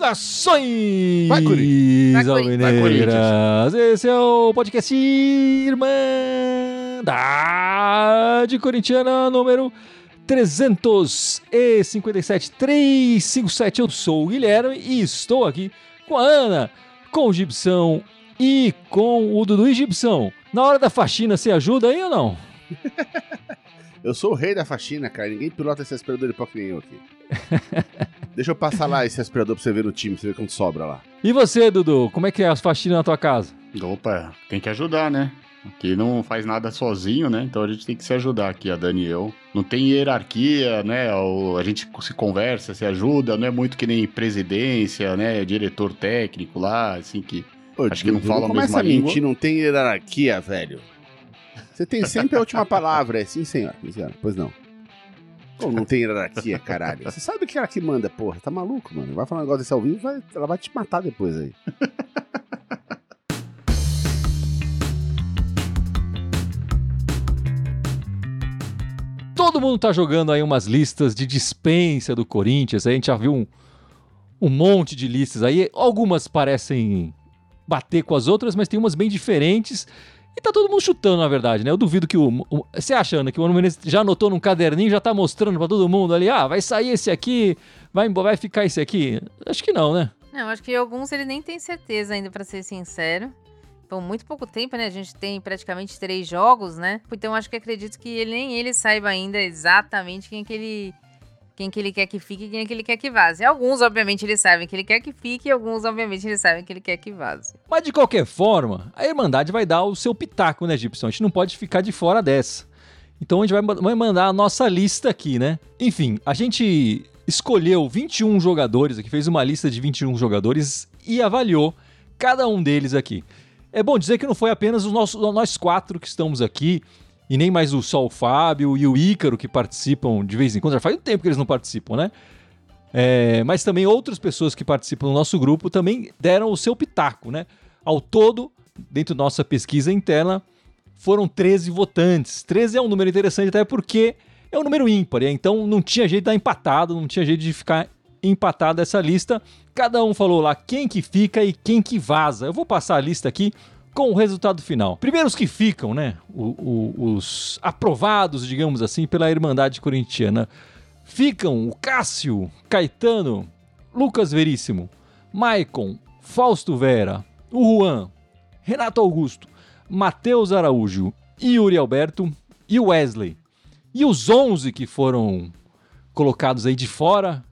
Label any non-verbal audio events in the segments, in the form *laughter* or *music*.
Saudações, Vai, Corinthians. Alvinegras! Esse é o podcast Irmandade Corintiana número 357 357. Eu sou o Guilherme e estou aqui com a Ana, com o Gibson e com o Dudu e Gibson. Na hora da faxina, você ajuda aí ou não? *laughs* Eu sou o rei da faxina, cara. Ninguém pilota esse aspirador de pó que nem eu aqui. *laughs* Deixa eu passar lá esse aspirador pra você ver no time, pra você ver quanto sobra lá. E você, Dudu, como é que é as faxinas na tua casa? Opa, tem que ajudar, né? Aqui não faz nada sozinho, né? Então a gente tem que se ajudar aqui, a Dani e eu. Não tem hierarquia, né? A gente se conversa, se ajuda, não é muito que nem presidência, né? Diretor técnico lá, assim que. Ô, Acho que não fala a começa mesma a mentir, língua. não tem hierarquia, velho. Você tem sempre a última palavra, é sim, senhor. Pois não. Pô, não tem hierarquia, caralho. Você sabe que ela que manda, porra. Tá maluco, mano. Vai falar um negócio desse ao vivo, vai- ela vai te matar depois aí. *laughs* Todo mundo tá jogando aí umas listas de dispensa do Corinthians. A gente já viu um, um monte de listas aí. Algumas parecem bater com as outras, mas tem umas bem diferentes. E tá todo mundo chutando, na verdade, né? Eu duvido que o. o- você acha, Ana, que o Mano Menezes já anotou num caderninho, já tá mostrando pra todo mundo ali, ah, vai sair esse aqui, vai, vai ficar esse aqui? Acho que não, né? Não, acho que alguns ele nem tem certeza ainda, pra ser sincero. Por muito pouco tempo, né? A gente tem praticamente três jogos, né? Então acho que acredito que ele, nem ele saiba ainda exatamente quem que ele. Quem que ele quer que fique e quem que ele quer que vaze. Alguns, obviamente, eles sabem que ele quer que fique, e alguns, obviamente, eles sabem que ele quer que vaze. Mas de qualquer forma, a Irmandade vai dar o seu pitaco, né, Gibson? A gente não pode ficar de fora dessa. Então a gente vai, ma- vai mandar a nossa lista aqui, né? Enfim, a gente escolheu 21 jogadores aqui, fez uma lista de 21 jogadores e avaliou cada um deles aqui. É bom dizer que não foi apenas os nossos, nós quatro que estamos aqui, e nem mais o Sol Fábio e o Ícaro que participam de vez em quando. Já faz um tempo que eles não participam, né? É, mas também outras pessoas que participam do nosso grupo também deram o seu pitaco, né? Ao todo, dentro da nossa pesquisa interna, foram 13 votantes. 13 é um número interessante até porque é um número ímpar, então não tinha jeito de dar empatado, não tinha jeito de ficar empatado essa lista. Cada um falou lá quem que fica e quem que vaza. Eu vou passar a lista aqui com o resultado final. Primeiro os que ficam, né? O- o- os aprovados, digamos assim, pela Irmandade Corintiana. Ficam o Cássio, Caetano, Lucas Veríssimo, Maicon, Fausto Vera, o Juan, Renato Augusto, Matheus Araújo, Yuri Alberto e Wesley. E os 11 que foram colocados aí de fora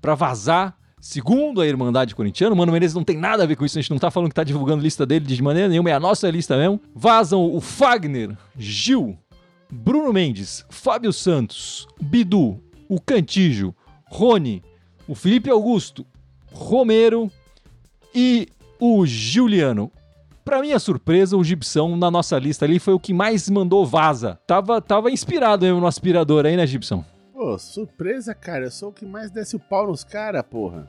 para vazar, segundo a Irmandade Corintiana, o Mano Menezes não tem nada a ver com isso, a gente não tá falando que tá divulgando lista dele de maneira nenhuma, é a nossa lista mesmo. Vazam o Fagner, Gil, Bruno Mendes, Fábio Santos, Bidu, o Cantijo, Rony, o Felipe Augusto, Romero e o Juliano. Pra minha surpresa, o Gibson na nossa lista ali foi o que mais mandou vaza. Tava, tava inspirado mesmo no aspirador aí, né, Gibson? Pô, surpresa, cara. Eu sou o que mais desce o pau nos caras, porra.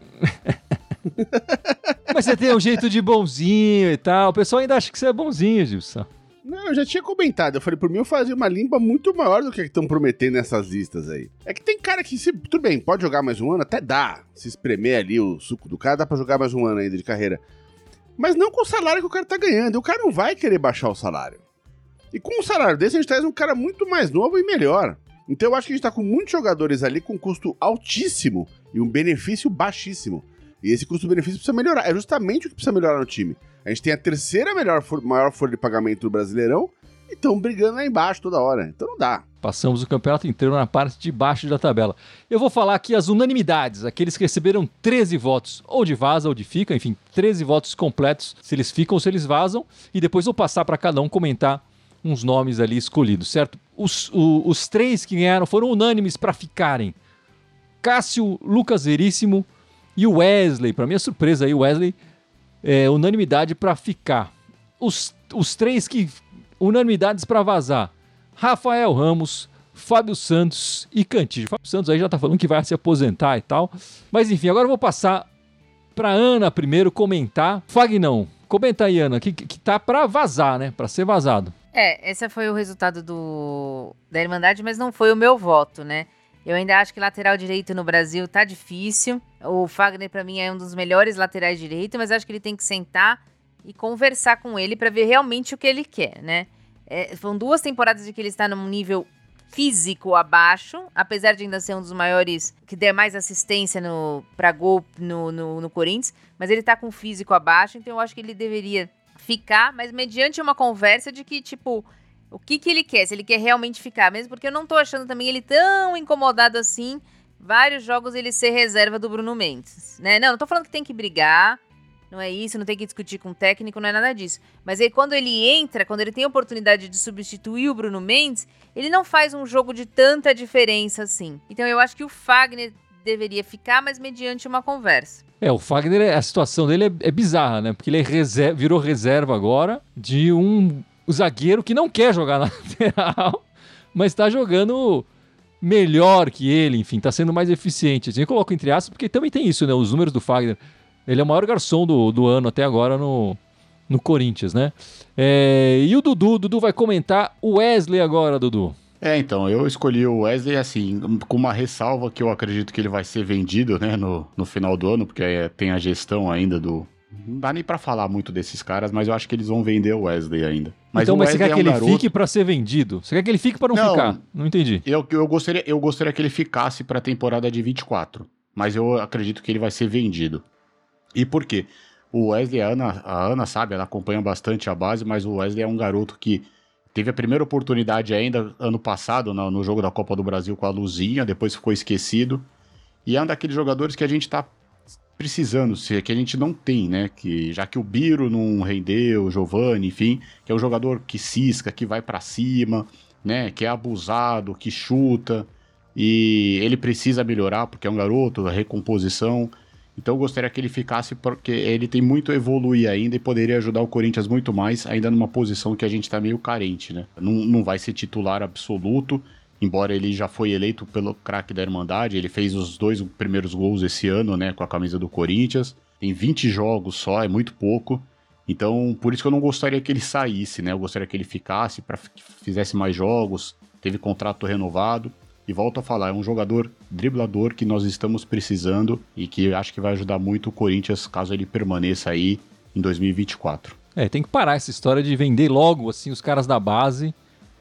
*laughs* Mas você tem um jeito de bonzinho e tal. O pessoal ainda acha que você é bonzinho, Gibson. Não, eu já tinha comentado. Eu falei, por mim eu fazia uma limpa muito maior do que estão prometendo nessas listas aí. É que tem cara que, se, tudo bem, pode jogar mais um ano, até dá. Se espremer ali o suco do cara, dá pra jogar mais um ano ainda de carreira. Mas não com o salário que o cara tá ganhando. E o cara não vai querer baixar o salário. E com um salário desse, a gente traz um cara muito mais novo e melhor. Então eu acho que a gente tá com muitos jogadores ali com custo altíssimo e um benefício baixíssimo. E esse custo-benefício precisa melhorar. É justamente o que precisa melhorar no time. A gente tem a terceira melhor maior folha de pagamento do Brasileirão e estão brigando lá embaixo toda hora. Então não dá. Passamos o campeonato inteiro na parte de baixo da tabela. Eu vou falar aqui as unanimidades, aqueles que receberam 13 votos, ou de vaza ou de fica, enfim, 13 votos completos, se eles ficam ou se eles vazam, e depois vou passar para cada um comentar uns nomes ali escolhidos, certo? Os, o- os três que ganharam foram unânimes para ficarem. Cássio, Lucas Veríssimo e o Wesley. Para minha surpresa aí, o Wesley é unanimidade para ficar. Os, os três que unanimidades para vazar. Rafael Ramos, Fábio Santos e Cantillo. Fábio Santos aí já tá falando que vai se aposentar e tal. Mas enfim, agora eu vou passar para Ana primeiro comentar. Fagnão, Comenta aí, Ana, que, que tá pra vazar, né? Pra ser vazado. É, esse foi o resultado do da Irmandade, mas não foi o meu voto, né? Eu ainda acho que lateral direito no Brasil tá difícil. O Fagner, para mim, é um dos melhores laterais direito, mas acho que ele tem que sentar e conversar com ele para ver realmente o que ele quer, né? É, foram duas temporadas de que ele está num nível físico abaixo, apesar de ainda ser um dos maiores que der mais assistência no para gol no, no, no, Corinthians, mas ele tá com físico abaixo, então eu acho que ele deveria ficar, mas mediante uma conversa de que, tipo, o que que ele quer, se ele quer realmente ficar, mesmo porque eu não tô achando também ele tão incomodado assim, vários jogos ele ser reserva do Bruno Mendes, né? Não, não tô falando que tem que brigar, não é isso, não tem que discutir com o técnico, não é nada disso. Mas aí quando ele entra, quando ele tem a oportunidade de substituir o Bruno Mendes, ele não faz um jogo de tanta diferença assim. Então eu acho que o Fagner deveria ficar, mas mediante uma conversa. É, o Fagner, a situação dele é, é bizarra, né? Porque ele é reserva, virou reserva agora de um zagueiro que não quer jogar na *laughs* lateral, mas está jogando melhor que ele, enfim, está sendo mais eficiente. Assim, eu coloco entre aspas, porque também tem isso, né? Os números do Fagner ele é o maior garçom do, do ano até agora no, no Corinthians, né? É, e o Dudu, o Dudu vai comentar o Wesley agora, Dudu. É, então, eu escolhi o Wesley assim, com uma ressalva que eu acredito que ele vai ser vendido, né, no, no final do ano, porque é, tem a gestão ainda do. Não dá nem pra falar muito desses caras, mas eu acho que eles vão vender o Wesley ainda. Mas então, mas você quer é que um ele garoto... fique para ser vendido? Você quer que ele fique para não, não, ficar? Não entendi. Eu, eu, gostaria, eu gostaria que ele ficasse pra temporada de 24, mas eu acredito que ele vai ser vendido. E por quê? O Wesley, a Ana, a Ana sabe, ela acompanha bastante a base, mas o Wesley é um garoto que teve a primeira oportunidade ainda ano passado no, no jogo da Copa do Brasil com a Luzinha, depois ficou esquecido. E é um daqueles jogadores que a gente tá precisando ser, que a gente não tem, né? Que já que o Biro não rendeu, o Giovani, enfim, que é um jogador que cisca, que vai para cima, né? Que é abusado, que chuta e ele precisa melhorar porque é um garoto, a recomposição. Então eu gostaria que ele ficasse porque ele tem muito a evoluir ainda e poderia ajudar o Corinthians muito mais, ainda numa posição que a gente está meio carente, né? Não, não vai ser titular absoluto, embora ele já foi eleito pelo craque da Irmandade, ele fez os dois primeiros gols esse ano, né, com a camisa do Corinthians. Tem 20 jogos só, é muito pouco. Então, por isso que eu não gostaria que ele saísse, né? Eu gostaria que ele ficasse para fizesse mais jogos, teve contrato renovado. E volto a falar, é um jogador driblador que nós estamos precisando e que acho que vai ajudar muito o Corinthians caso ele permaneça aí em 2024. É, tem que parar essa história de vender logo assim os caras da base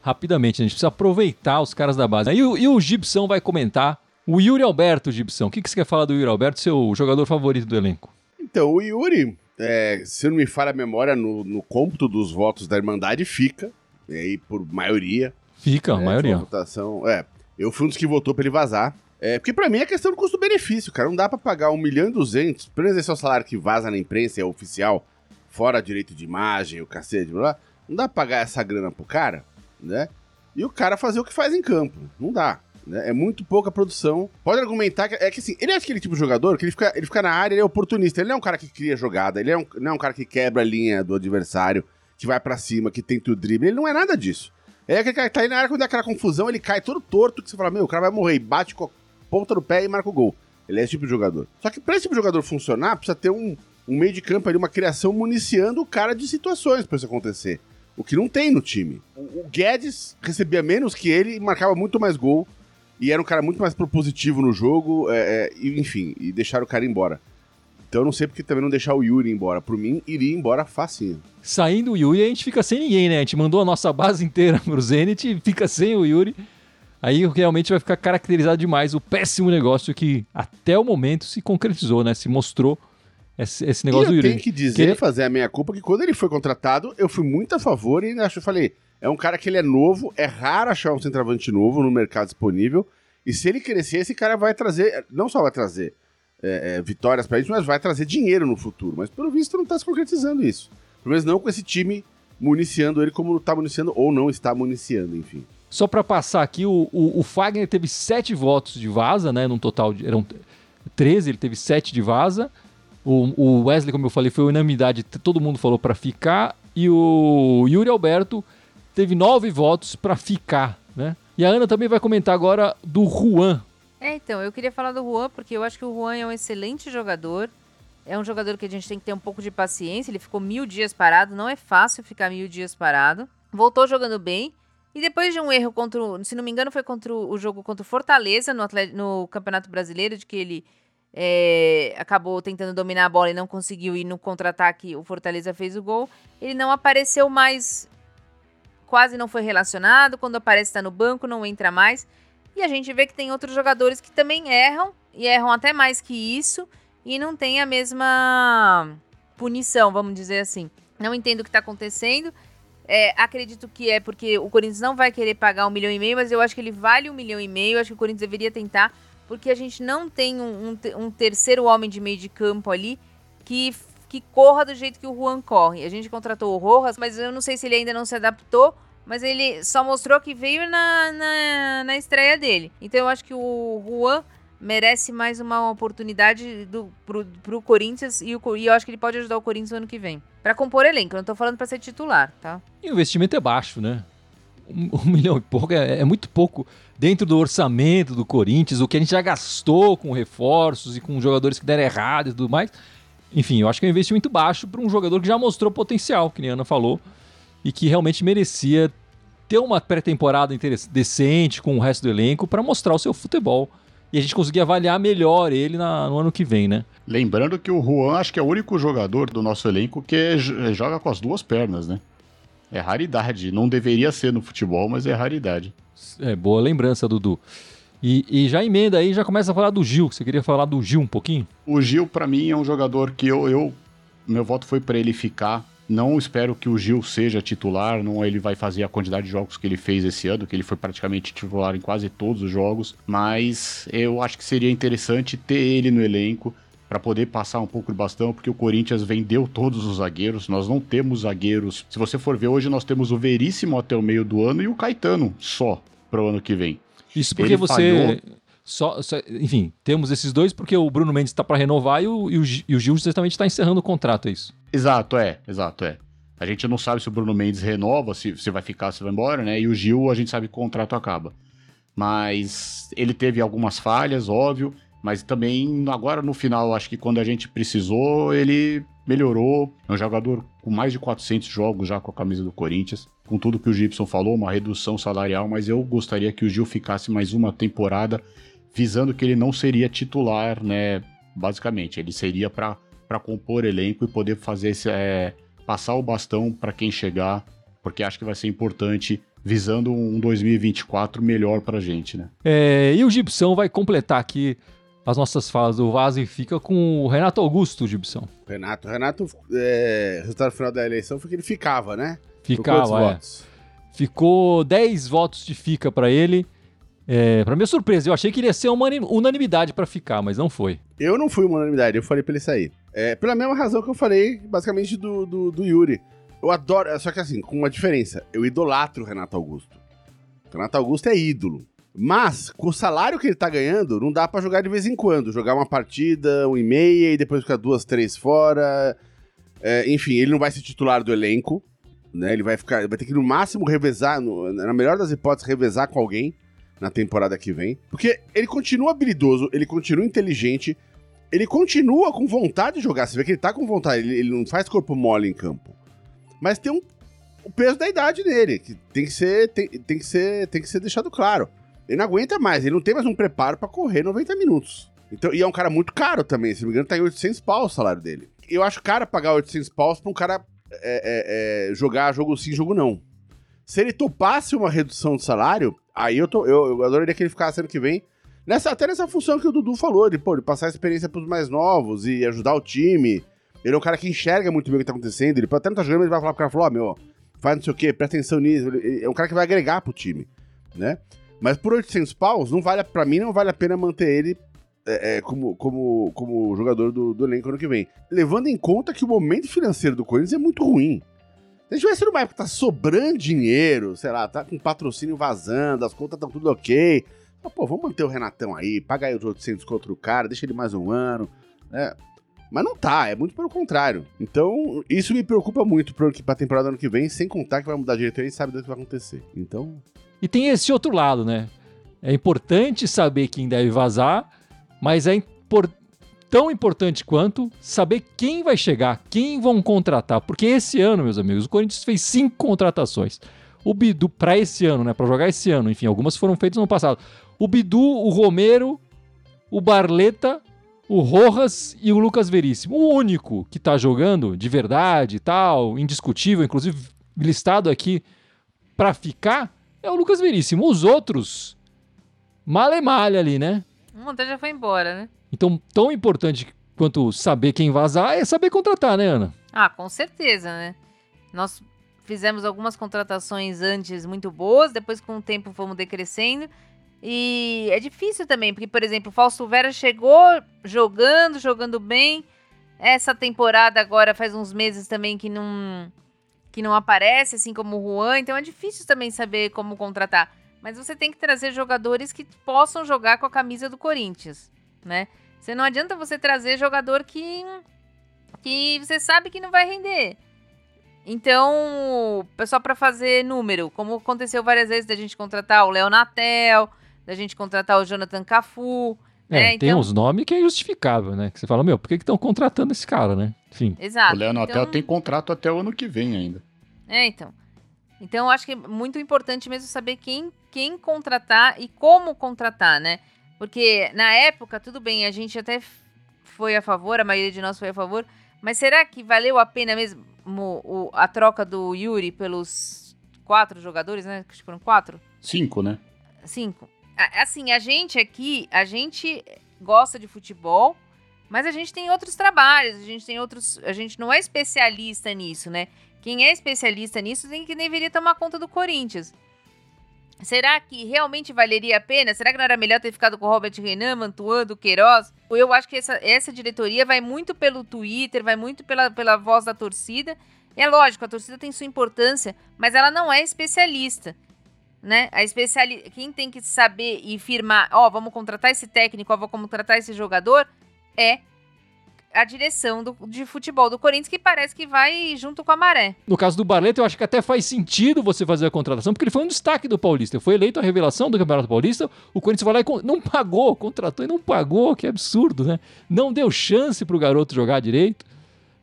rapidamente. A gente precisa aproveitar os caras da base. E, e o Gibson vai comentar. O Yuri Alberto, Gibson. O que, que você quer falar do Yuri Alberto, seu jogador favorito do elenco? Então, o Yuri, é, se não me falha a memória, no, no cômputo dos votos da Irmandade fica. E aí, por maioria. Fica, é, a maioria. Votação, é, eu fui um dos que votou pra ele vazar. É, porque pra mim é questão do custo-benefício, cara. Não dá pra pagar 1 milhão e 200, pelo menos esse é o salário que vaza na imprensa, é oficial, fora direito de imagem, o cacete, blá, não dá pra pagar essa grana pro cara, né? E o cara fazer o que faz em campo. Não dá. Né? É muito pouca produção. Pode argumentar que é que assim, ele é aquele tipo de jogador que ele fica, ele fica na área, ele é oportunista. Ele não é um cara que cria jogada, ele é um, não é um cara que quebra a linha do adversário, que vai para cima, que tenta o drible. Ele não é nada disso. É aquele cara que tá aí na área, quando dá aquela confusão, ele cai todo torto, que você fala, meu, o cara vai morrer, bate com a ponta do pé e marca o gol. Ele é esse tipo de jogador. Só que pra esse tipo de jogador funcionar, precisa ter um, um meio de campo ali, uma criação municiando o cara de situações pra isso acontecer. O que não tem no time. O, o Guedes recebia menos que ele e marcava muito mais gol. E era um cara muito mais propositivo no jogo, é, é, enfim, e deixaram o cara embora. Então eu não sei porque também não deixar o Yuri embora. Por mim, iria embora facinho. Saindo o Yuri, a gente fica sem ninguém, né? A gente mandou a nossa base *laughs* inteira pro Zenit e fica sem o Yuri. Aí realmente vai ficar caracterizado demais o péssimo negócio que até o momento se concretizou, né? Se mostrou esse, esse negócio eu do Yuri. tenho que dizer, que ele... fazer a minha culpa, que quando ele foi contratado, eu fui muito a favor e acho, eu falei, é um cara que ele é novo, é raro achar um centroavante novo no mercado disponível. E se ele crescer, esse cara vai trazer, não só vai trazer, é, é, vitórias para gente, mas vai trazer dinheiro no futuro. Mas pelo visto não está se concretizando isso. Pelo menos não com esse time municiando ele como está municiando ou não está municiando, enfim. Só para passar aqui, o, o, o, Fagner teve sete votos de vaza, né? Num total de. Eram 13, ele teve sete de vaza. O, o Wesley, como eu falei, foi unanimidade, todo mundo falou para ficar. E o Yuri Alberto teve nove votos para ficar, né? E a Ana também vai comentar agora do Juan, então, eu queria falar do Juan, porque eu acho que o Juan é um excelente jogador. É um jogador que a gente tem que ter um pouco de paciência. Ele ficou mil dias parado, não é fácil ficar mil dias parado. Voltou jogando bem. E depois de um erro contra, se não me engano, foi contra o, o jogo contra o Fortaleza no, no Campeonato Brasileiro, de que ele é, acabou tentando dominar a bola e não conseguiu ir no contra-ataque, o Fortaleza fez o gol. Ele não apareceu mais, quase não foi relacionado. Quando aparece, está no banco, não entra mais. E a gente vê que tem outros jogadores que também erram, e erram até mais que isso, e não tem a mesma punição, vamos dizer assim. Não entendo o que está acontecendo. É, acredito que é porque o Corinthians não vai querer pagar um milhão e meio, mas eu acho que ele vale um milhão e meio. Acho que o Corinthians deveria tentar, porque a gente não tem um, um, um terceiro homem de meio de campo ali que, que corra do jeito que o Juan corre. A gente contratou o Rojas, mas eu não sei se ele ainda não se adaptou mas ele só mostrou que veio na, na, na estreia dele. Então eu acho que o Juan merece mais uma oportunidade do, pro, pro Corinthians e, o, e eu acho que ele pode ajudar o Corinthians no ano que vem. Para compor elenco, não tô falando para ser titular, tá? E o investimento é baixo, né? *laughs* Um, milhão e pouco é, é, muito pouco dentro do orçamento do Corinthians, o que a gente já gastou com reforços e com jogadores que deram errado e tudo mais. Enfim, eu acho que é um investimento baixo para um jogador que já mostrou potencial, que a Ana falou e que realmente merecia ter uma pré-temporada decente com o resto do elenco para mostrar o seu futebol. E a gente conseguir avaliar melhor ele na, no ano que vem, né? Lembrando que o Juan acho que é o único jogador do nosso elenco que joga com as duas pernas, né? É raridade. Não deveria ser no futebol, mas é raridade. É, boa lembrança, Dudu. E, e, já emenda aí, já começa a falar do Gil. Você queria falar do Gil um pouquinho? O Gil, para mim, é um jogador que eu, eu meu voto foi para ele ficar não espero que o Gil seja titular, não ele vai fazer a quantidade de jogos que ele fez esse ano, que ele foi praticamente titular em quase todos os jogos, mas eu acho que seria interessante ter ele no elenco para poder passar um pouco de bastão, porque o Corinthians vendeu todos os zagueiros, nós não temos zagueiros. Se você for ver hoje, nós temos o Veríssimo até o meio do ano e o Caetano só para o ano que vem. Isso porque ele você falhou... Só, só, enfim, temos esses dois porque o Bruno Mendes está para renovar e o, e, o, e o Gil justamente está encerrando o contrato, é isso? Exato, é, exato, é. A gente não sabe se o Bruno Mendes renova, se, se vai ficar, se vai embora, né? E o Gil, a gente sabe que o contrato acaba. Mas ele teve algumas falhas, óbvio, mas também agora no final, acho que quando a gente precisou, ele melhorou. É um jogador com mais de 400 jogos já com a camisa do Corinthians. Com tudo que o Gibson falou, uma redução salarial, mas eu gostaria que o Gil ficasse mais uma temporada visando que ele não seria titular, né? Basicamente, ele seria para compor elenco e poder fazer esse, é, passar o bastão para quem chegar, porque acho que vai ser importante visando um 2024 melhor para a gente, né? É, e o Gibson vai completar aqui as nossas falas do Vaso e fica com o Renato Augusto, Gibson. Renato, Renato, é, resultado final da eleição foi que ele ficava, né? Ficava, é. Votos? Ficou 10 votos de fica para ele. É, pra minha surpresa, eu achei que ele ia ser uma unanimidade para ficar, mas não foi. Eu não fui uma unanimidade, eu falei pra ele sair. É, pela mesma razão que eu falei, basicamente, do, do, do Yuri. Eu adoro, só que assim, com uma diferença. Eu idolatro o Renato Augusto. O Renato Augusto é ídolo. Mas, com o salário que ele tá ganhando, não dá para jogar de vez em quando. Jogar uma partida, um e meia, e depois ficar duas, três fora. É, enfim, ele não vai ser titular do elenco. Né? Ele vai ficar. Vai ter que, no máximo, revezar, no, na melhor das hipóteses, revezar com alguém na temporada que vem. Porque ele continua habilidoso, ele continua inteligente, ele continua com vontade de jogar. Você vê que ele tá com vontade, ele, ele não faz corpo mole em campo. Mas tem um, o peso da idade nele, que tem que ser, tem, tem que ser, tem que ser deixado claro. Ele não aguenta mais, ele não tem mais um preparo para correr 90 minutos. Então, e é um cara muito caro também, se não me engano, tá em 800 pau o salário dele. Eu acho caro pagar 800 paus pra um cara é, é, é, jogar jogo sim, jogo não. Se ele topasse uma redução de salário, aí eu, tô, eu, eu adoraria que ele ficasse ano que vem. Nessa, até nessa função que o Dudu falou, de, pô, de passar a experiência pros mais novos e ajudar o time. Ele é um cara que enxerga muito bem o que tá acontecendo. Ele até não tá jogando, ele vai falar pro cara, falou, ó, oh, meu, faz não sei o quê, presta atenção nisso. Ele é um cara que vai agregar pro time, né? Mas por 800 paus, não vale, pra mim, não vale a pena manter ele é, é, como, como, como jogador do, do elenco ano que vem. Levando em conta que o momento financeiro do Corinthians é muito ruim. Se tivesse numa época que tá sobrando dinheiro, sei lá, tá com patrocínio vazando, as contas estão tudo ok. Mas, pô, vamos manter o Renatão aí, paga aí os 800 contra o cara, deixa ele mais um ano, né? Mas não tá, é muito pelo contrário. Então, isso me preocupa muito pra, temporada ano que vem, sem contar que vai mudar a diretoria e sabe do que vai acontecer. Então. E tem esse outro lado, né? É importante saber quem deve vazar, mas é importante tão importante quanto saber quem vai chegar, quem vão contratar. Porque esse ano, meus amigos, o Corinthians fez cinco contratações. O Bidu, para esse ano, né? Para jogar esse ano, enfim, algumas foram feitas no passado. O Bidu, o Romero, o Barleta, o Rojas e o Lucas Veríssimo. O único que tá jogando de verdade e tal, indiscutível, inclusive listado aqui para ficar, é o Lucas Veríssimo. Os outros, male malha ali, né? Um até já foi embora, né? Então, tão importante quanto saber quem vazar é saber contratar, né, Ana? Ah, com certeza, né? Nós fizemos algumas contratações antes muito boas, depois com o tempo fomos decrescendo. E é difícil também, porque, por exemplo, o Fausto Vera chegou jogando, jogando bem. Essa temporada agora faz uns meses também que não que não aparece, assim como o Juan, então é difícil também saber como contratar. Mas você tem que trazer jogadores que possam jogar com a camisa do Corinthians, né? Você não adianta você trazer jogador que que você sabe que não vai render. Então, só para fazer número, como aconteceu várias vezes da gente contratar o Léo Natel, da gente contratar o Jonathan Cafu. É, né? tem então, uns nomes que é justificável, né? Que você fala, meu, por que estão contratando esse cara, né? Enfim. Exato. O Leonatel então, tem contrato até o ano que vem ainda. É, então. Então, eu acho que é muito importante mesmo saber quem, quem contratar e como contratar, né? Porque na época, tudo bem, a gente até foi a favor, a maioria de nós foi a favor, mas será que valeu a pena mesmo o, a troca do Yuri pelos quatro jogadores, né? Que foram quatro? Cinco, né? Cinco. Assim, a gente aqui, a gente gosta de futebol, mas a gente tem outros trabalhos, a gente tem outros. A gente não é especialista nisso, né? Quem é especialista nisso tem que deveria tomar conta do Corinthians. Será que realmente valeria a pena? Será que não era melhor ter ficado com Robert Renan, Mantuan, Queiroz? Eu acho que essa, essa diretoria vai muito pelo Twitter, vai muito pela, pela voz da torcida. É lógico, a torcida tem sua importância, mas ela não é especialista né? A especiali... Quem tem que saber e firmar, ó, oh, vamos contratar esse técnico, ó, vamos contratar esse jogador, é a direção do, de futebol do Corinthians, que parece que vai junto com a maré. No caso do Barleta, eu acho que até faz sentido você fazer a contratação, porque ele foi um destaque do Paulista. Foi eleito a revelação do Campeonato Paulista. O Corinthians vai lá e não pagou, contratou e não pagou, que absurdo, né? Não deu chance pro garoto jogar direito.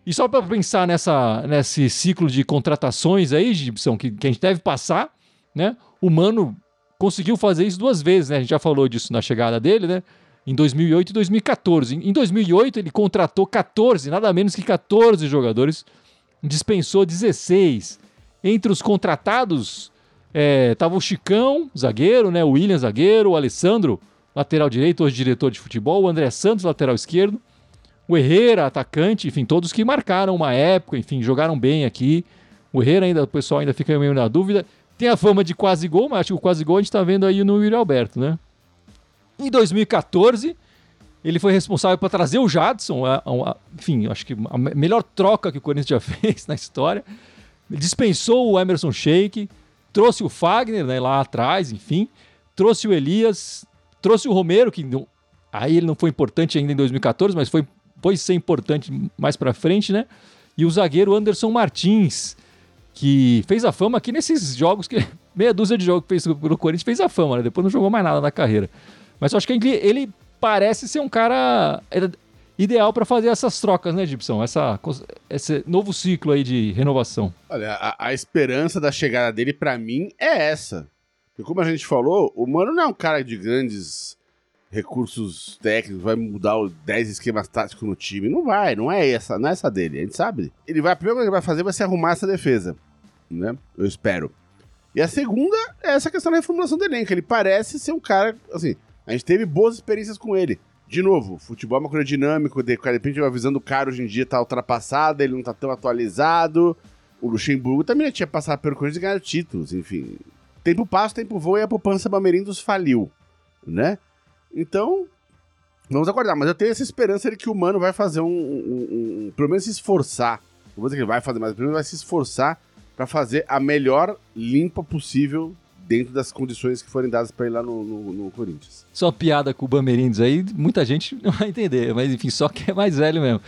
E só para pensar nessa, nesse ciclo de contratações aí, Gibson, que, que a gente deve passar, né? O Mano conseguiu fazer isso duas vezes, né? A gente já falou disso na chegada dele, né? Em 2008 e 2014. Em 2008 ele contratou 14, nada menos que 14 jogadores, dispensou 16. Entre os contratados estava é, o Chicão, zagueiro, né? O William, zagueiro, o Alessandro, lateral direito, hoje diretor de futebol, o André Santos, lateral esquerdo, o Herrera, atacante, enfim, todos que marcaram uma época, enfim, jogaram bem aqui. O Herrera ainda, o pessoal ainda fica meio na dúvida. Tem a fama de quase gol, mas acho que o quase gol a gente tá vendo aí no Yuri Alberto, né? Em 2014, ele foi responsável por trazer o Jadson, a, a, enfim, acho que a melhor troca que o Corinthians já *laughs* fez na história. Dispensou o Emerson Sheik, trouxe o Fagner né, lá atrás, enfim, trouxe o Elias, trouxe o Romero, que não, aí ele não foi importante ainda em 2014, mas foi, foi ser importante mais para frente, né? E o zagueiro Anderson Martins, que fez a fama aqui nesses jogos que *laughs* meia dúzia de jogos que fez no Corinthians fez a fama, né? Depois não jogou mais nada na carreira. Mas eu acho que ele, ele parece ser um cara ideal para fazer essas trocas, né, Gibson? Essa, esse novo ciclo aí de renovação. Olha, a, a esperança da chegada dele para mim é essa. Porque como a gente falou, o Mano não é um cara de grandes recursos técnicos, vai mudar os 10 esquemas táticos no time. Não vai, não é essa, não é essa dele. A gente sabe. Ele vai, a primeira coisa que ele vai fazer vai ser arrumar essa defesa né? Eu espero. E a segunda é essa questão da reformulação do elenco. Ele parece ser um cara, assim, a gente teve boas experiências com ele. De novo, futebol é uma coisa dinâmica, de, repente a visão do cara hoje em dia tá ultrapassada, ele não tá tão atualizado. O Luxemburgo também já tinha passado pelo Corinthians e ganhado títulos, enfim. Tempo passa, tempo voa e a poupança Bamerindos faliu, né? Então, vamos aguardar. Mas eu tenho essa esperança de que o Mano vai fazer um, um, um pelo menos se esforçar. Não vou dizer que ele vai fazer, mas pelo menos vai se esforçar para fazer a melhor limpa possível dentro das condições que forem dadas para ele lá no, no, no, Corinthians. Só piada com o Bamerindes aí, muita gente *laughs* não vai entender, mas enfim, só que é mais velho mesmo.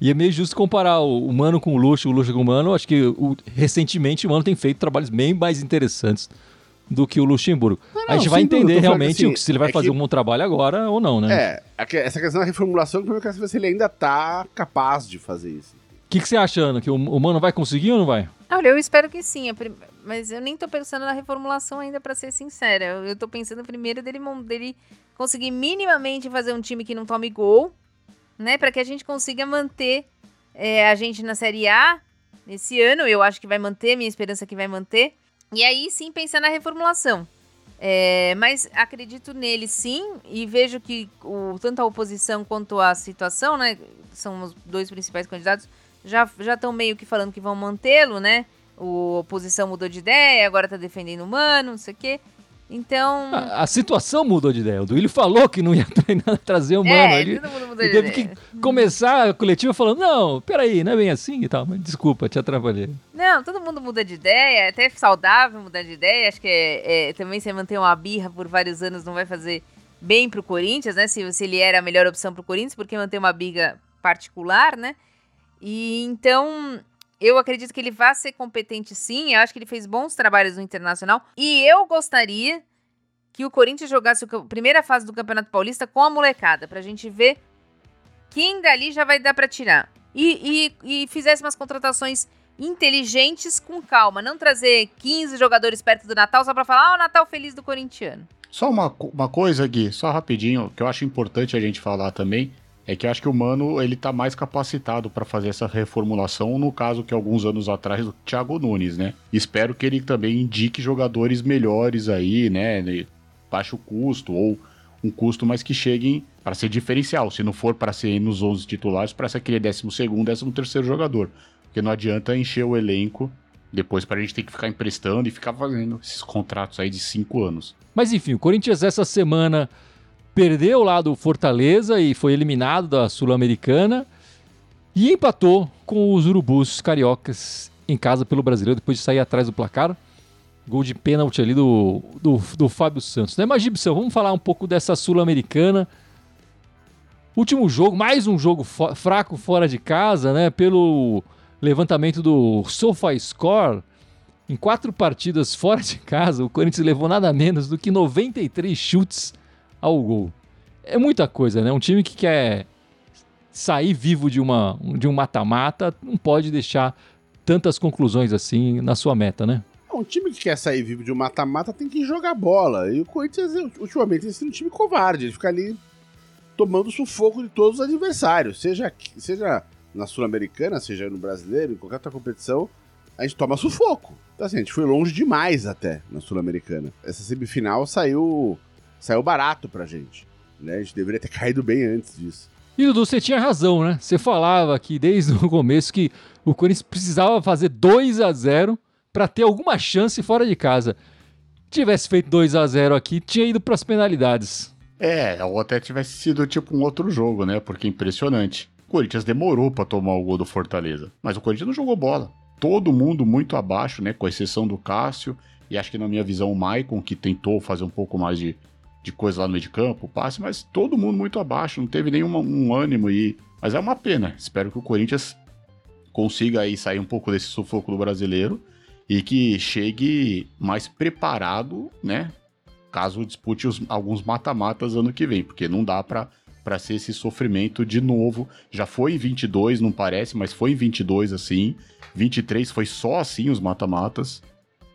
E é meio justo comparar o, Mano com o Luxo, o Luxo com o Mano. Acho que o, recentemente o Mano tem feito trabalhos bem mais interessantes do que o Luxemburgo. Não, a gente vai entender realmente assim, se ele vai é fazer que- um bom trabalho agora ou não, né? É, aque- essa questão da reformulação, primeiro eu quero saber se ele ainda tá capaz de fazer isso. Que, que você acha, Ana? Que o, o Mano vai conseguir ou não vai? Olha, eu espero que sim, mas eu nem tô pensando na reformulação ainda, pra ser sincera. Eu, eu tô pensando primeiro dele, dele conseguir minimamente fazer um time que não tome gol, né? Pra que a gente consiga manter é, a gente na Série A nesse ano. Eu acho que vai manter, minha esperança é que vai manter. E aí sim pensar na reformulação. É, mas acredito nele sim, e vejo que o, tanto a oposição quanto a situação, né? São os dois principais candidatos, já estão meio que falando que vão mantê-lo, né? O oposição mudou de ideia, agora tá defendendo o Mano, não sei o quê. Então. A, a situação mudou de ideia. O Duílio falou que não ia *laughs* treinar, trazer o Mano. é, ele todo mundo mudou ele de teve ideia. que começar a coletiva falando: não, peraí, não é bem assim e tal. Mas desculpa, te atrapalhei. Não, todo mundo muda de ideia, é até saudável mudar de ideia. Acho que é, é- também você manter uma birra por vários anos não vai fazer bem pro Corinthians, né? Se, se ele era a melhor opção pro Corinthians, porque manter uma birra particular, né? E então eu acredito que ele vai ser competente sim. Eu acho que ele fez bons trabalhos no Internacional. E eu gostaria que o Corinthians jogasse a primeira fase do Campeonato Paulista com a molecada, pra gente ver quem dali já vai dar pra tirar. E, e, e fizesse umas contratações inteligentes com calma. Não trazer 15 jogadores perto do Natal só pra falar, ah, o Natal feliz do corintiano. Só uma, uma coisa, Gui, só rapidinho, que eu acho importante a gente falar também, é que eu acho que o Mano, ele tá mais capacitado pra fazer essa reformulação, no caso que alguns anos atrás, o Thiago Nunes, né? Espero que ele também indique jogadores melhores aí, né, baixo custo, ou um custo, mas que cheguem para ser diferencial, se não for para ser nos 11 titulares, para ser aquele 12º, 13º jogador, porque não adianta encher o elenco depois pra gente ter que ficar emprestando e ficar fazendo esses contratos aí de 5 anos. Mas enfim, o Corinthians essa semana perdeu lá do Fortaleza e foi eliminado da Sul-Americana e empatou com os Urubus Cariocas em casa pelo Brasileiro depois de sair atrás do placar. Gol de pênalti ali do, do, do Fábio Santos. Né? Mas, Gibson, vamos falar um pouco dessa Sul-Americana. Último jogo, mais um jogo fraco fora de casa, né? Pelo levantamento do SofaScore, em quatro partidas fora de casa, o Corinthians levou nada menos do que 93 chutes ao gol. É muita coisa, né? Um time que quer sair vivo de, uma, de um mata-mata não pode deixar tantas conclusões assim na sua meta, né? Um time que quer sair vivo de um mata-mata tem que jogar bola. E o Corinthians, ultimamente, tem sido um time covarde. Ele fica ali tomando sufoco de todos os adversários. Seja, seja na Sul-Americana, seja no Brasileiro, em qualquer outra competição, a gente toma sufoco. Então, assim, a gente foi longe demais até na Sul-Americana. Essa semifinal saiu, saiu barato pra gente. Né? A gente deveria ter *laughs* caído bem antes disso. E Dudu, você tinha razão, né? Você falava aqui desde o começo que o Corinthians precisava fazer 2 a 0 para ter alguma chance fora de casa. Tivesse feito 2 a 0 aqui, tinha ido para as penalidades. É, ou até tivesse sido tipo um outro jogo, né? Porque impressionante. O Corinthians demorou pra tomar o gol do Fortaleza, mas o Corinthians não jogou bola. Todo mundo muito abaixo, né? Com exceção do Cássio e acho que na minha visão o Maicon, que tentou fazer um pouco mais de, de coisa lá no meio de campo, passe, mas todo mundo muito abaixo, não teve nenhum um ânimo aí. Mas é uma pena. Espero que o Corinthians consiga aí sair um pouco desse sufoco do brasileiro e que chegue mais preparado, né? Caso dispute os- alguns mata-matas ano que vem, porque não dá pra, pra ser esse sofrimento de novo. Já foi em 22, não parece, mas foi em 22 assim. 23 foi só assim os mata-matas.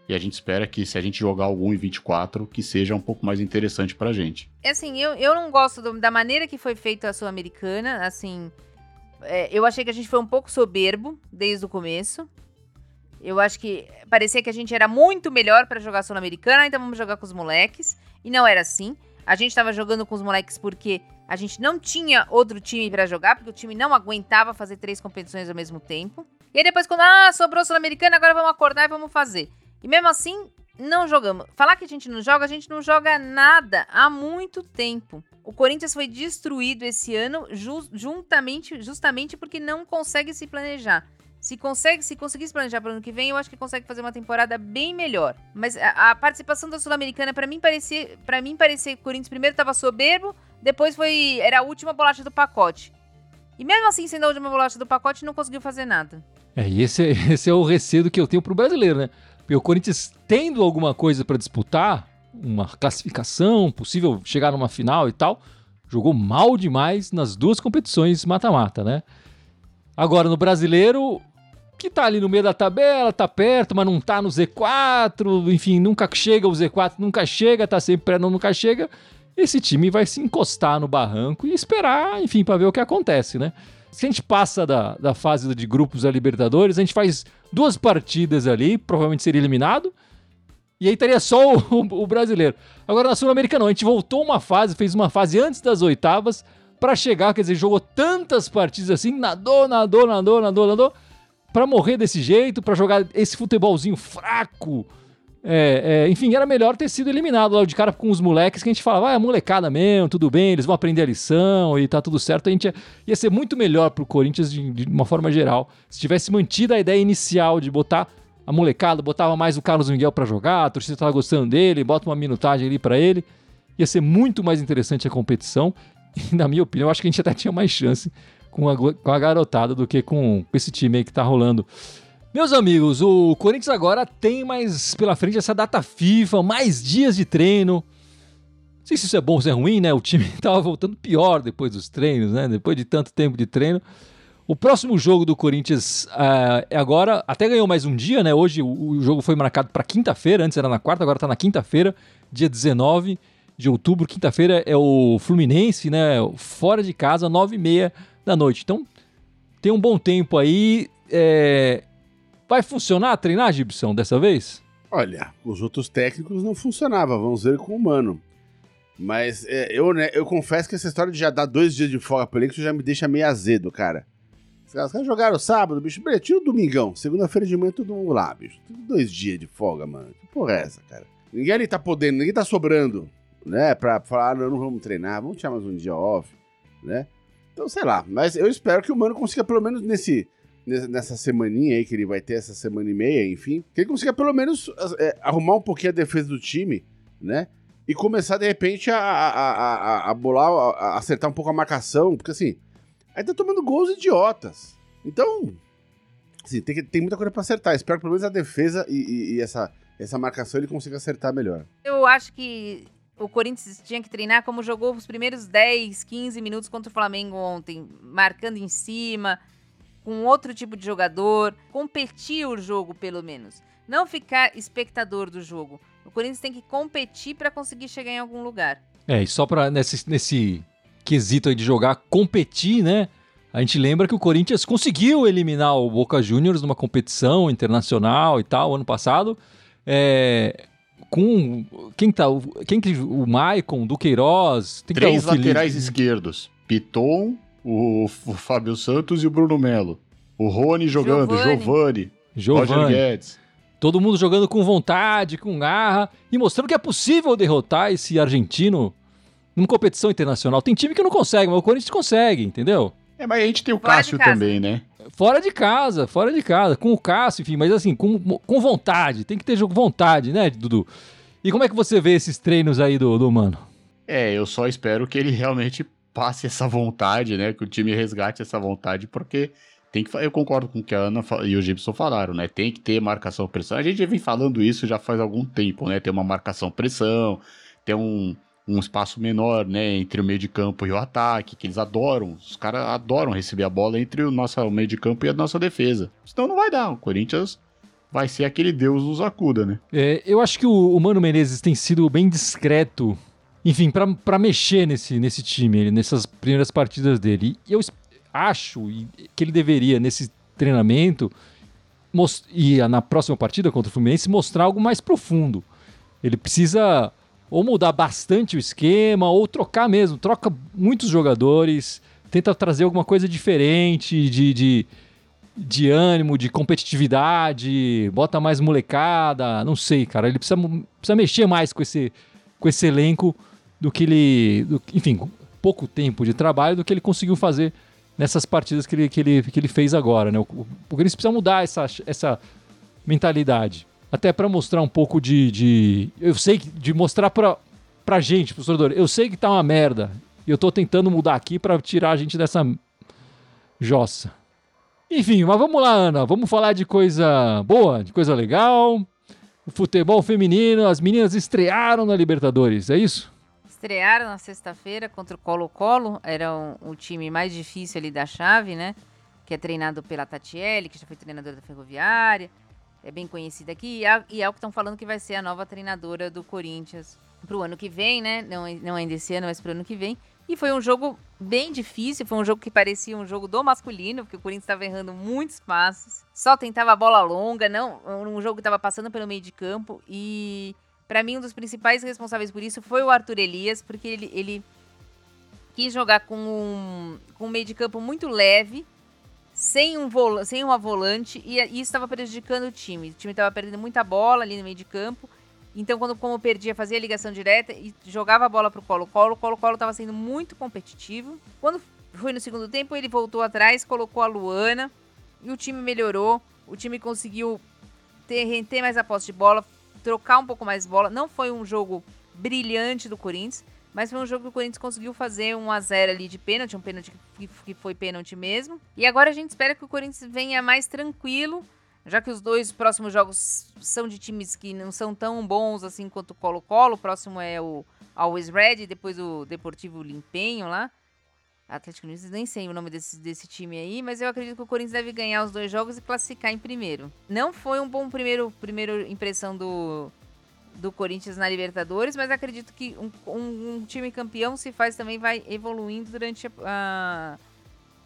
E a gente espera que se a gente jogar algum em 24, que seja um pouco mais interessante pra gente. É Assim, eu, eu não gosto do- da maneira que foi feita a Sul-Americana, assim... é, eu achei que a gente foi um pouco soberbo desde o começo. Eu acho que parecia que a gente era muito melhor pra jogar Sul-Americana, então vamos jogar com os moleques. E não era assim. A gente tava jogando com os moleques porque a gente não tinha outro time pra jogar, porque o time não aguentava fazer três competições ao mesmo tempo. E aí depois, quando, ah, sobrou Sul-Americana, agora vamos acordar e vamos fazer. E mesmo assim, não jogamos. Falar que a gente não joga, a gente não joga nada há muito tempo. O Corinthians foi destruído esse ano ju- juntamente, justamente porque não consegue se planejar. Se consegue, se conseguir se planejar para o ano que vem, eu acho que consegue fazer uma temporada bem melhor. Mas a, a participação da Sul-Americana, para mim parecia, para mim parecia que o Corinthians primeiro estava soberbo, depois foi era a última bolacha do pacote. E mesmo assim, sendo a última bolacha do pacote, não conseguiu fazer nada. É, e esse, *laughs* esse é o receio que eu tenho pro brasileiro, né? Porque o Corinthians tendo alguma coisa para disputar, uma classificação, possível chegar numa final e tal, jogou mal demais nas duas competições mata-mata, né? Agora no brasileiro, que tá ali no meio da tabela, tá perto, mas não tá no Z4, enfim, nunca chega o Z4, nunca chega, tá sempre perto, nunca chega. Esse time vai se encostar no barranco e esperar, enfim, para ver o que acontece, né? Se a gente passa da, da fase de grupos da Libertadores, a gente faz duas partidas ali, provavelmente seria eliminado. E aí teria só o, o, *laughs* o brasileiro. Agora na Sul-Americana, a gente voltou uma fase, fez uma fase antes das oitavas para chegar, quer dizer, jogou tantas partidas assim, nadou, nadou, nadou, nadou, nadou, para morrer desse jeito, para jogar esse futebolzinho fraco. É, é, enfim, era melhor ter sido eliminado lá de cara com os moleques que a gente falava, ah, é molecada mesmo, tudo bem, eles vão aprender a lição e tá tudo certo. A gente ia, ia ser muito melhor pro Corinthians de, de uma forma geral se tivesse mantido a ideia inicial de botar a molecada, botava mais o Carlos Miguel para jogar, a torcida tava gostando dele, bota uma minutagem ali para ele. Ia ser muito mais interessante a competição. E, na minha opinião, acho que a gente até tinha mais chance com a, com a garotada do que com, com esse time aí que tá rolando. Meus amigos, o Corinthians agora tem mais pela frente essa data FIFA, mais dias de treino. Não sei se isso é bom ou se é ruim, né? O time *laughs* tava voltando pior depois dos treinos, né? Depois de tanto tempo de treino. O próximo jogo do Corinthians uh, é agora, até ganhou mais um dia, né? Hoje o, o jogo foi marcado para quinta-feira, antes era na quarta, agora tá na quinta-feira, dia 19 de outubro. Quinta-feira é o Fluminense, né? Fora de casa, 9 e meia da noite. Então, tem um bom tempo aí. É... Vai funcionar treinar, Gibson, dessa vez? Olha, os outros técnicos não funcionava, vamos ver com o Mano. Mas é, eu, né, eu confesso que essa história de já dar dois dias de folga pro elenco já me deixa meio azedo, cara. Os caras jogaram sábado, bicho. Tira o domingão. Segunda-feira de manhã, todo mundo lá, bicho. Dois dias de folga, mano. Que porra é essa, cara? Ninguém ali tá podendo, ninguém tá sobrando, né? Pra falar, não, não vamos treinar, vamos tirar mais um dia off, né? Então, sei lá. Mas eu espero que o mano consiga, pelo menos nesse, nessa semaninha aí que ele vai ter, essa semana e meia, enfim, que ele consiga pelo menos é, arrumar um pouquinho a defesa do time, né? E começar, de repente, a, a, a, a bolar, a acertar um pouco a marcação, porque assim Aí tá tomando gols idiotas. Então, assim, tem, tem muita coisa para acertar. Espero que pelo menos a defesa e, e, e, essa, essa marcação ele consiga acertar melhor. Eu acho que o Corinthians tinha que treinar como jogou os primeiros 10, 15 minutos contra o Flamengo ontem, marcando em cima, com outro tipo de jogador, competir o jogo pelo menos. Não ficar espectador do jogo. O Corinthians tem que competir para conseguir chegar em algum lugar. É, e só para nesse, nesse quesito aí de jogar, competir, né? A gente lembra que o Corinthians conseguiu eliminar o Boca Juniors numa competição internacional e tal, ano passado. É, com. Quem tá? Quem que. O Maicon, Duqueiroz. Tem Três tá laterais esquerdos: Piton, o, o Fábio Santos e o Bruno Melo. O Rony jogando, Giovanni, Giovanni Roger Guedes. Todo mundo jogando com vontade, com garra e mostrando que é possível derrotar esse argentino numa competição internacional. Tem time que não consegue, mas o Corinthians consegue, entendeu? É, mas a gente tem o fora Cássio também, né? Fora de casa, fora de casa, com o Cássio, enfim, mas assim, com, com vontade, tem que ter vontade, né, Dudu? E como é que você vê esses treinos aí do, do Mano? É, eu só espero que ele realmente passe essa vontade, né, que o time resgate essa vontade, porque tem que, eu concordo com o que a Ana e o Gibson falaram, né? Tem que ter marcação pressão. A gente vem falando isso já faz algum tempo, né? Ter uma marcação pressão, ter um, um espaço menor, né, entre o meio de campo e o ataque, que eles adoram. Os caras adoram receber a bola entre o nosso meio de campo e a nossa defesa. Senão não vai dar. O Corinthians vai ser aquele Deus nos acuda, né? É, eu acho que o, o, Mano Menezes tem sido bem discreto, enfim, para mexer nesse, nesse time, nessas primeiras partidas dele. E eu acho que ele deveria, nesse treinamento, e na próxima partida contra o Fluminense, mostrar algo mais profundo. Ele precisa ou mudar bastante o esquema, ou trocar mesmo. Troca muitos jogadores, tenta trazer alguma coisa diferente de, de, de ânimo, de competitividade, bota mais molecada, não sei, cara. Ele precisa, precisa mexer mais com esse, com esse elenco do que ele. Do, enfim, pouco tempo de trabalho do que ele conseguiu fazer nessas partidas que ele, que ele, que ele fez agora, né? O, o, o eles precisam mudar essa, essa mentalidade até para mostrar um pouco de, de, Eu sei que. De mostrar pra, pra gente, pro torcedor. Eu sei que tá uma merda. E eu tô tentando mudar aqui para tirar a gente dessa jossa. Enfim, mas vamos lá, Ana. Vamos falar de coisa boa, de coisa legal. O futebol feminino, as meninas estrearam na Libertadores, é isso? Estrearam na sexta-feira contra o Colo-Colo. Era o, o time mais difícil ali da chave, né? Que é treinado pela Tatiele, que já foi treinadora da Ferroviária. É bem conhecida aqui. E é, e é o que estão falando que vai ser a nova treinadora do Corinthians pro ano que vem, né? Não, não ainda esse ano, mas pro ano que vem. E foi um jogo bem difícil, foi um jogo que parecia um jogo do masculino, porque o Corinthians estava errando muitos passes, só tentava a bola longa, não, um jogo que estava passando pelo meio de campo e para mim um dos principais responsáveis por isso foi o Arthur Elias, porque ele, ele quis jogar com um, com um meio de campo muito leve, sem, um vol sem uma volante, e, e isso estava prejudicando o time. O time estava perdendo muita bola ali no meio de campo, então, quando como perdia, fazia a ligação direta e jogava a bola pro Colo-Colo. O Colo-Colo estava sendo muito competitivo. Quando foi no segundo tempo, ele voltou atrás, colocou a Luana e o time melhorou. O time conseguiu ter, ter mais a posse de bola, trocar um pouco mais bola. Não foi um jogo brilhante do Corinthians, mas foi um jogo que o Corinthians conseguiu fazer um a 0 ali de pênalti, um pênalti que foi pênalti mesmo. E agora a gente espera que o Corinthians venha mais tranquilo já que os dois próximos jogos são de times que não são tão bons assim quanto o Colo-Colo, o próximo é o Always Red, depois o Deportivo Limpenho lá. Atlético Nunes, nem sei o nome desse, desse time aí, mas eu acredito que o Corinthians deve ganhar os dois jogos e classificar em primeiro. Não foi um bom primeiro, primeiro impressão do, do Corinthians na Libertadores, mas acredito que um, um, um time campeão se faz também, vai evoluindo durante a, a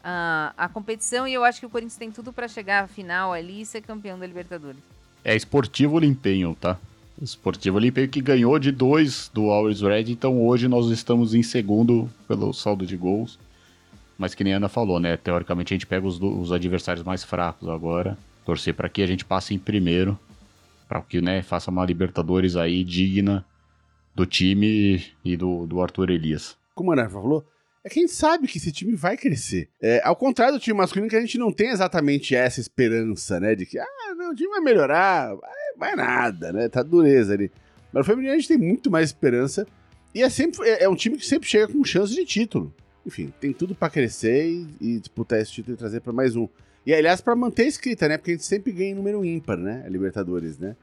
a, a competição e eu acho que o Corinthians tem tudo para chegar à final ali e ser campeão da Libertadores. É Esportivo Limpenho, tá? Esportivo Limpenho que ganhou de dois do Always Red, então hoje nós estamos em segundo pelo saldo de gols. Mas que nem a Ana falou, né? Teoricamente a gente pega os, os adversários mais fracos agora. Torcer para que a gente passe em primeiro. Para que né, faça uma Libertadores aí digna do time e do, do Arthur Elias. Como a Ana falou, é que a gente sabe que esse time vai crescer. É, ao contrário do time masculino, que a gente não tem exatamente essa esperança, né? De que, ah, não, o time vai melhorar, vai, vai nada, né? Tá dureza ali. Mas no feminino a gente tem muito mais esperança. E é, sempre, é, é um time que sempre chega com chance de título. Enfim, tem tudo para crescer e, e, disputar esse título e trazer para mais um. E aliás, para manter a escrita, né? Porque a gente sempre ganha em número ímpar, né? A Libertadores, né?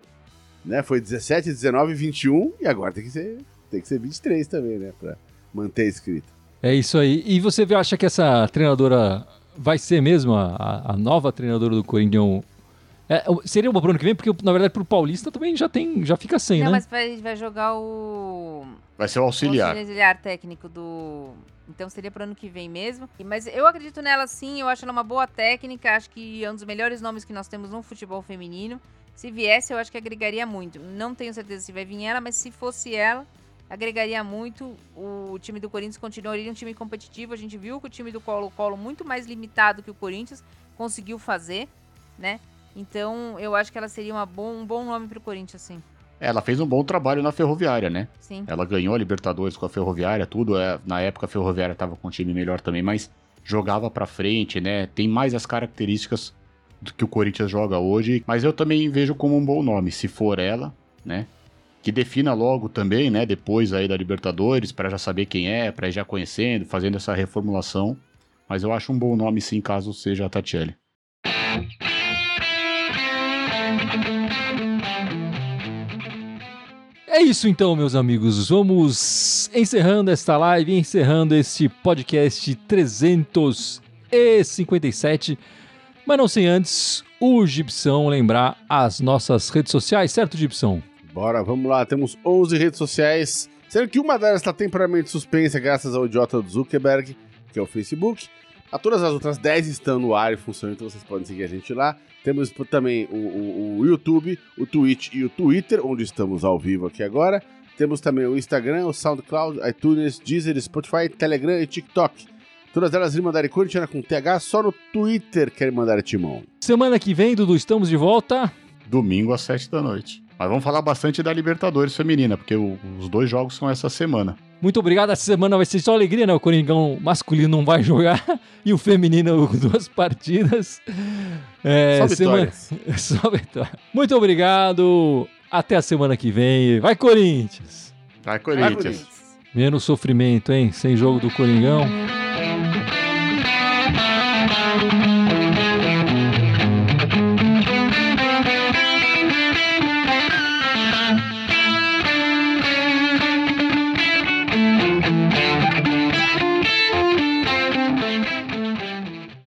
né? Foi 17, 19, 21 e agora tem que ser, tem que ser 23 também, né? Pra manter a escrita. É isso aí. E você acha que essa treinadora vai ser mesmo a, a nova treinadora do Corinthians? É, seria uma pro ano que vem? Porque, na verdade, pro Paulista também já tem, já fica sem, Não, né? mas vai, vai jogar o... Vai ser o auxiliar. O auxiliar técnico do... Então seria pro ano que vem mesmo. Mas eu acredito nela sim, eu acho ela uma boa técnica, acho que é um dos melhores nomes que nós temos no futebol feminino. Se viesse, eu acho que agregaria muito. Não tenho certeza se vai vir ela, mas se fosse ela, agregaria muito. O time do Corinthians continuaria um time competitivo. A gente viu que o time do Colo-Colo, muito mais limitado que o Corinthians, conseguiu fazer, né? Então, eu acho que ela seria uma bom, um bom nome para o Corinthians, sim. Ela fez um bom trabalho na Ferroviária, né? Sim. Ela ganhou a Libertadores com a Ferroviária, tudo. É, na época a Ferroviária estava com um time melhor também, mas jogava para frente, né? Tem mais as características do que o Corinthians joga hoje. Mas eu também vejo como um bom nome, se for ela, né? que defina logo também, né, depois aí da Libertadores, para já saber quem é, para ir já conhecendo, fazendo essa reformulação. Mas eu acho um bom nome sim, caso seja a Tatiele. É isso então, meus amigos. Vamos encerrando esta live, encerrando este podcast 357. Mas não sem antes o Gibson lembrar as nossas redes sociais, certo, Gibson? Bora, vamos lá. Temos 11 redes sociais, sendo que uma delas está temporariamente suspensa graças ao idiota do Zuckerberg, que é o Facebook. A todas as outras 10 estão no ar e funcionam, então vocês podem seguir a gente lá. Temos também o, o, o YouTube, o Twitch e o Twitter, onde estamos ao vivo aqui agora. Temos também o Instagram, o SoundCloud, iTunes, Deezer, Spotify, Telegram e TikTok. Todas elas Irmandade Corintiana com TH, só no Twitter querem mandar Timão. Semana que vem, Dudu, estamos de volta. Domingo às 7 da noite. Mas vamos falar bastante da Libertadores feminina, porque o, os dois jogos são essa semana. Muito obrigado. Essa semana vai ser só alegria, né? O Coringão masculino não vai *laughs* jogar e o feminino *laughs* duas partidas. É, só semana... *laughs* só vitória. Muito obrigado. Até a semana que vem. Vai, Corinthians! Vai, Corinthians! Vai, Corinthians. Menos sofrimento, hein? Sem jogo do Coringão.